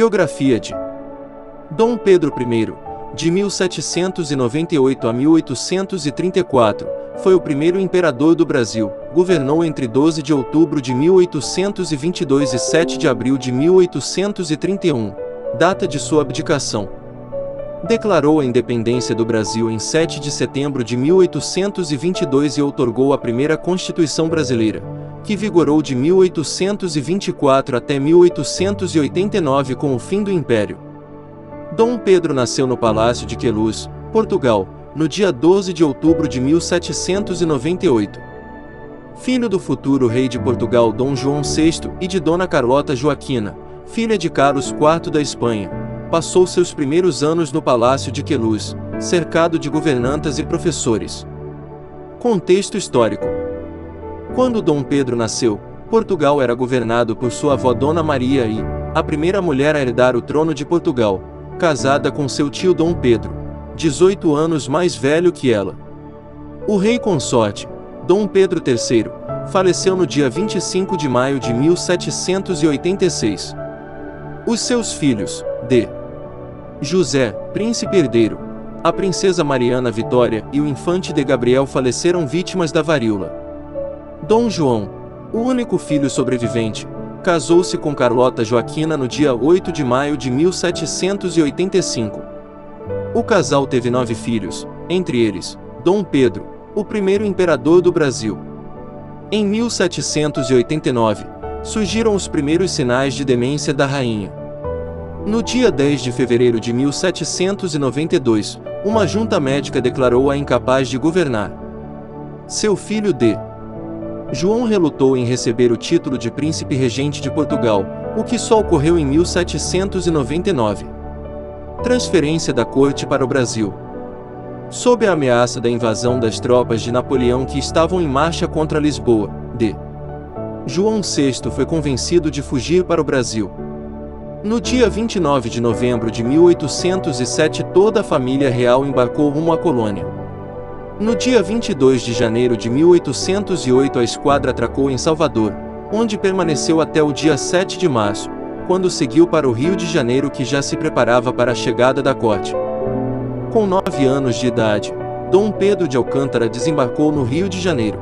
Biografia de Dom Pedro I, de 1798 a 1834, foi o primeiro imperador do Brasil, governou entre 12 de outubro de 1822 e 7 de abril de 1831, data de sua abdicação. Declarou a independência do Brasil em 7 de setembro de 1822 e outorgou a primeira Constituição Brasileira, que vigorou de 1824 até 1889 com o fim do Império. Dom Pedro nasceu no Palácio de Queluz, Portugal, no dia 12 de outubro de 1798. Filho do futuro rei de Portugal Dom João VI e de Dona Carlota Joaquina, filha de Carlos IV da Espanha, passou seus primeiros anos no Palácio de Queluz, cercado de governantas e professores. Contexto histórico: Quando Dom Pedro nasceu, Portugal era governado por sua avó Dona Maria e, a primeira mulher a herdar o trono de Portugal, casada com seu tio Dom Pedro, 18 anos mais velho que ela. O rei consorte, Dom Pedro III, faleceu no dia 25 de maio de 1786. Os seus filhos, D. José, príncipe herdeiro, a princesa Mariana Vitória e o infante de Gabriel faleceram vítimas da varíola. Dom João, o único filho sobrevivente, casou-se com Carlota Joaquina no dia 8 de maio de 1785. O casal teve nove filhos, entre eles, Dom Pedro, o primeiro imperador do Brasil. Em 1789, surgiram os primeiros sinais de demência da rainha. No dia 10 de fevereiro de 1792, uma junta médica declarou-a incapaz de governar. Seu filho D. João relutou em receber o título de príncipe regente de Portugal, o que só ocorreu em 1799. Transferência da corte para o Brasil. Sob a ameaça da invasão das tropas de Napoleão que estavam em marcha contra Lisboa, D. João VI foi convencido de fugir para o Brasil. No dia 29 de novembro de 1807, toda a família real embarcou rumo à colônia. No dia 22 de janeiro de 1808, a esquadra atracou em Salvador, onde permaneceu até o dia 7 de março, quando seguiu para o Rio de Janeiro, que já se preparava para a chegada da corte. Com nove anos de idade, Dom Pedro de Alcântara desembarcou no Rio de Janeiro.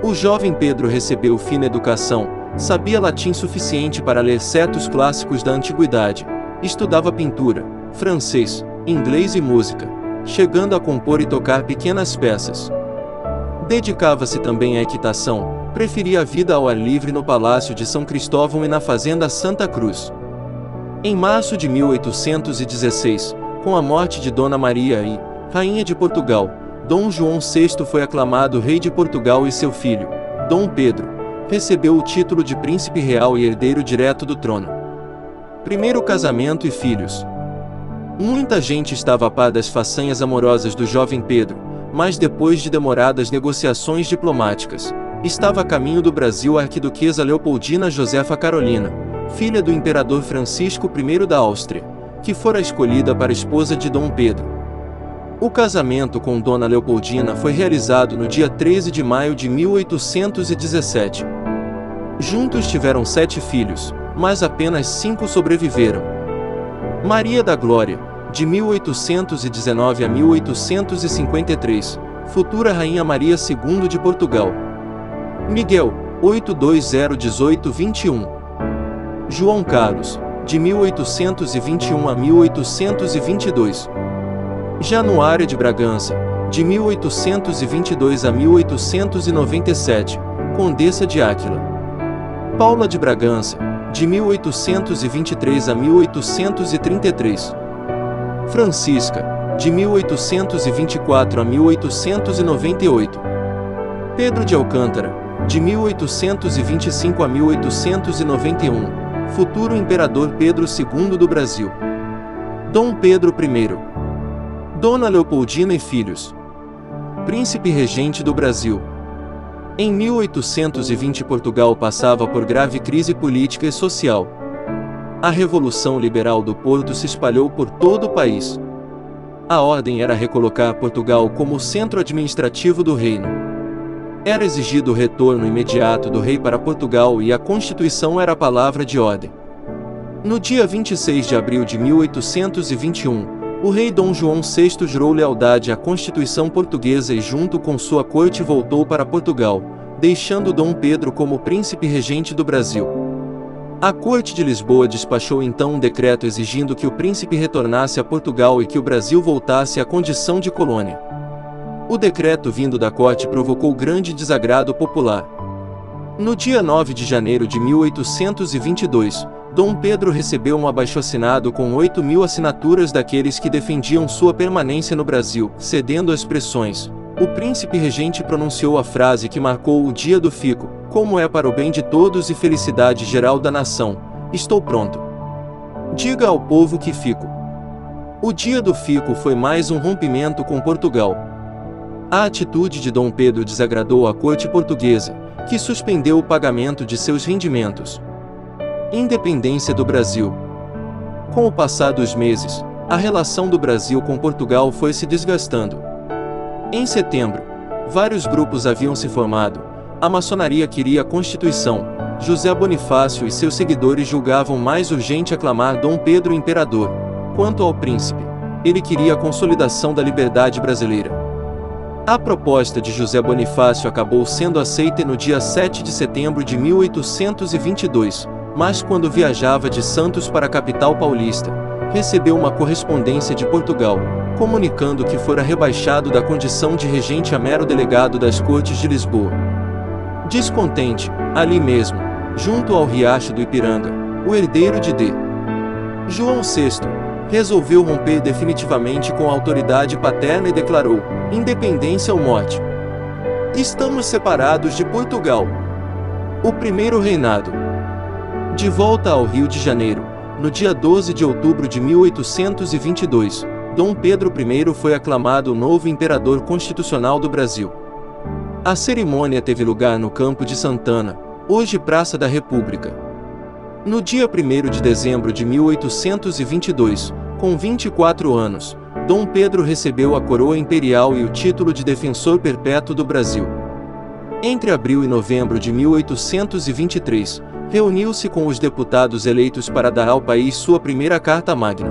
O jovem Pedro recebeu fina educação, Sabia latim suficiente para ler certos clássicos da antiguidade. Estudava pintura, francês, inglês e música, chegando a compor e tocar pequenas peças. Dedicava-se também à equitação, preferia a vida ao ar livre no Palácio de São Cristóvão e na Fazenda Santa Cruz. Em março de 1816, com a morte de Dona Maria I, Rainha de Portugal, Dom João VI foi aclamado Rei de Portugal e seu filho, Dom Pedro, recebeu o título de príncipe real e herdeiro direto do trono. Primeiro casamento e filhos. Muita gente estava a par das façanhas amorosas do jovem Pedro, mas depois de demoradas negociações diplomáticas, estava a caminho do Brasil a arquiduquesa Leopoldina Josefa Carolina, filha do imperador Francisco I da Áustria, que fora escolhida para esposa de Dom Pedro. O casamento com Dona Leopoldina foi realizado no dia 13 de maio de 1817. Juntos tiveram sete filhos, mas apenas cinco sobreviveram. Maria da Glória, de 1819 a 1853, futura Rainha Maria II de Portugal. Miguel, 8201821. João Carlos, de 1821 a 1822. Januária de Bragança, de 1822 a 1897, Condessa de Áquila. Paula de Bragança, de 1823 a 1833. Francisca, de 1824 a 1898. Pedro de Alcântara, de 1825 a 1891, futuro imperador Pedro II do Brasil. Dom Pedro I. Dona Leopoldina e filhos. Príncipe regente do Brasil. Em 1820 Portugal passava por grave crise política e social. A Revolução Liberal do Porto se espalhou por todo o país. A ordem era recolocar Portugal como centro administrativo do reino. Era exigido o retorno imediato do rei para Portugal e a Constituição era a palavra de ordem. No dia 26 de abril de 1821, o rei Dom João VI jurou lealdade à Constituição portuguesa e junto com sua corte voltou para Portugal, deixando Dom Pedro como príncipe regente do Brasil. A Corte de Lisboa despachou então um decreto exigindo que o príncipe retornasse a Portugal e que o Brasil voltasse à condição de colônia. O decreto vindo da corte provocou grande desagrado popular. No dia 9 de janeiro de 1822, Dom Pedro recebeu um abaixo-assinado com 8 mil assinaturas daqueles que defendiam sua permanência no Brasil, cedendo às pressões. O príncipe regente pronunciou a frase que marcou o dia do fico, como é para o bem de todos e felicidade geral da nação. Estou pronto. Diga ao povo que fico. O dia do fico foi mais um rompimento com Portugal. A atitude de Dom Pedro desagradou a corte portuguesa, que suspendeu o pagamento de seus rendimentos. Independência do Brasil. Com o passar dos meses, a relação do Brasil com Portugal foi se desgastando. Em setembro, vários grupos haviam se formado. A maçonaria queria a Constituição. José Bonifácio e seus seguidores julgavam mais urgente aclamar Dom Pedro imperador. Quanto ao príncipe, ele queria a consolidação da liberdade brasileira. A proposta de José Bonifácio acabou sendo aceita no dia 7 de setembro de 1822, mas quando viajava de Santos para a capital paulista, recebeu uma correspondência de Portugal, comunicando que fora rebaixado da condição de regente a mero delegado das Cortes de Lisboa. Descontente, ali mesmo, junto ao riacho do Ipiranga, o herdeiro de D. João VI resolveu romper definitivamente com a autoridade paterna e declarou: independência ou morte. Estamos separados de Portugal. O primeiro reinado. De volta ao Rio de Janeiro, no dia 12 de outubro de 1822, Dom Pedro I foi aclamado o novo imperador constitucional do Brasil. A cerimônia teve lugar no Campo de Santana, hoje Praça da República. No dia 1 de dezembro de 1822, com 24 anos, Dom Pedro recebeu a coroa imperial e o título de defensor perpétuo do Brasil. Entre abril e novembro de 1823, reuniu-se com os deputados eleitos para dar ao país sua primeira Carta Magna.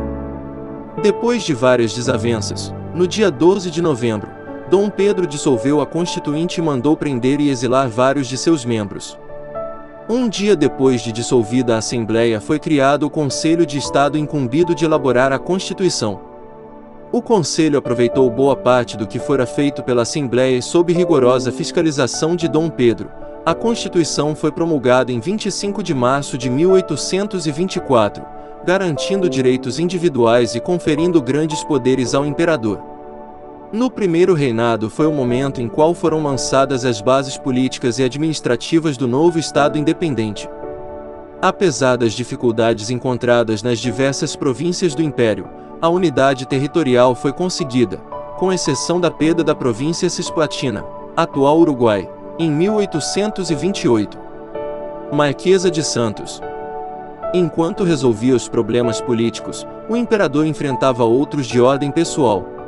Depois de várias desavenças, no dia 12 de novembro, Dom Pedro dissolveu a Constituinte e mandou prender e exilar vários de seus membros. Um dia depois de dissolvida a Assembleia foi criado o Conselho de Estado incumbido de elaborar a Constituição. O Conselho aproveitou boa parte do que fora feito pela Assembleia sob rigorosa fiscalização de Dom Pedro. A Constituição foi promulgada em 25 de março de 1824, garantindo direitos individuais e conferindo grandes poderes ao imperador. No primeiro reinado foi o momento em qual foram lançadas as bases políticas e administrativas do novo Estado independente. Apesar das dificuldades encontradas nas diversas províncias do Império, a unidade territorial foi conseguida, com exceção da perda da província Cisplatina, atual Uruguai, em 1828. Marquesa de Santos. Enquanto resolvia os problemas políticos, o imperador enfrentava outros de ordem pessoal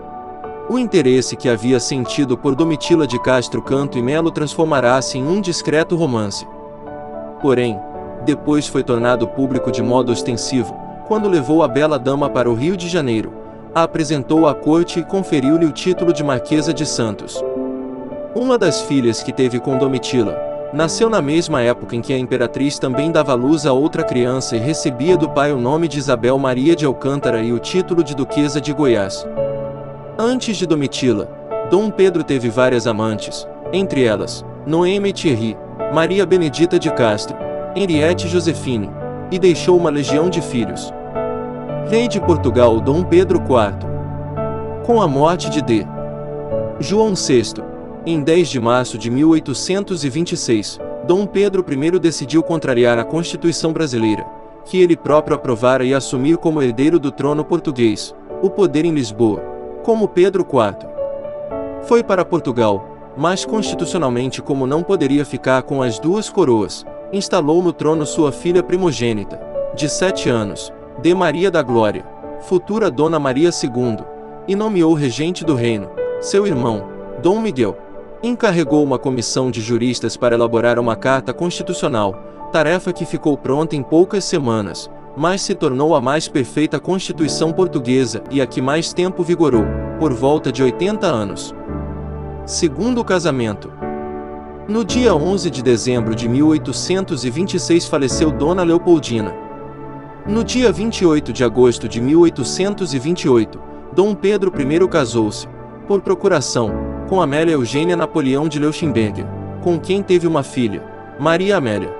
o interesse que havia sentido por Domitila de Castro Canto e Melo transformará-se em um discreto romance. Porém, depois foi tornado público de modo ostensivo, quando levou a bela dama para o Rio de Janeiro, a apresentou à corte e conferiu-lhe o título de Marquesa de Santos. Uma das filhas que teve com Domitila, nasceu na mesma época em que a imperatriz também dava luz a outra criança e recebia do pai o nome de Isabel Maria de Alcântara e o título de Duquesa de Goiás. Antes de Domitila, Dom Pedro teve várias amantes, entre elas, Noemi Thierry, Maria Benedita de Castro, Henriette Josefine, e deixou uma legião de filhos. Rei de Portugal Dom Pedro IV. Com a morte de D. João VI, em 10 de março de 1826, Dom Pedro I decidiu contrariar a Constituição brasileira, que ele próprio aprovara e assumir como herdeiro do trono português, o poder em Lisboa como Pedro IV. Foi para Portugal, mas constitucionalmente, como não poderia ficar com as duas coroas, instalou no trono sua filha primogênita, de sete anos, de Maria da Glória, futura Dona Maria II, e nomeou regente do reino, seu irmão, Dom Miguel. Encarregou uma comissão de juristas para elaborar uma carta constitucional, tarefa que ficou pronta em poucas semanas, mas se tornou a mais perfeita Constituição portuguesa e a que mais tempo vigorou, por volta de 80 anos. Segundo casamento. No dia 11 de dezembro de 1826 faleceu Dona Leopoldina. No dia 28 de agosto de 1828, Dom Pedro I casou-se, por procuração, com Amélia Eugênia Napoleão de Leuchtenberger, com quem teve uma filha, Maria Amélia.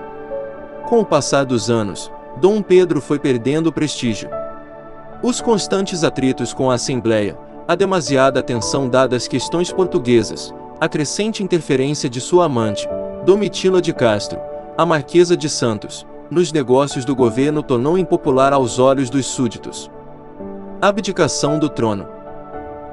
Com o passar dos anos, Dom Pedro foi perdendo prestígio. Os constantes atritos com a Assembleia, a demasiada atenção dada às questões portuguesas, a crescente interferência de sua amante, Domitila de Castro, a Marquesa de Santos, nos negócios do governo tornou impopular aos olhos dos súditos. Abdicação do trono.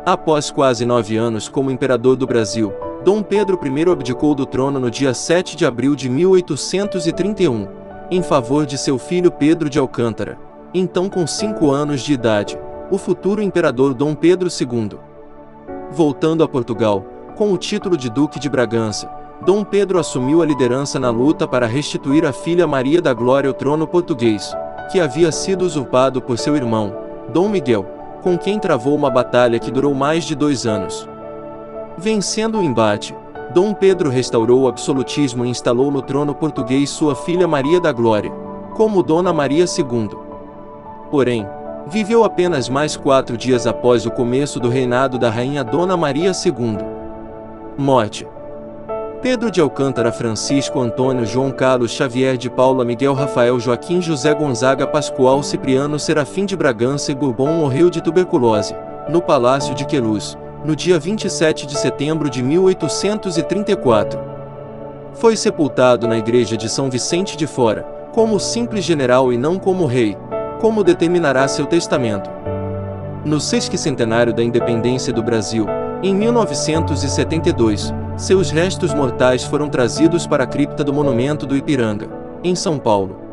Após quase nove anos como imperador do Brasil, Dom Pedro I abdicou do trono no dia 7 de abril de 1831, em favor de seu filho Pedro de Alcântara, então com cinco anos de idade, o futuro imperador Dom Pedro II. Voltando a Portugal, com o título de Duque de Bragança, Dom Pedro assumiu a liderança na luta para restituir a filha Maria da Glória ao trono português, que havia sido usurpado por seu irmão, Dom Miguel, com quem travou uma batalha que durou mais de dois anos. Vencendo o embate, Dom Pedro restaurou o absolutismo e instalou no trono português sua filha Maria da Glória, como Dona Maria II. Porém, viveu apenas mais quatro dias após o começo do reinado da rainha Dona Maria II. Morte Pedro de Alcântara Francisco Antônio João Carlos Xavier de Paula Miguel Rafael Joaquim José Gonzaga Pascoal Cipriano Serafim de Bragança e Bourbon morreu de tuberculose, no Palácio de Queluz, no dia 27 de setembro de 1834. Foi sepultado na igreja de São Vicente de Fora, como simples general e não como rei, como determinará seu testamento. No sesquicentenário da independência do Brasil, em 1972, seus restos mortais foram trazidos para a cripta do Monumento do Ipiranga, em São Paulo.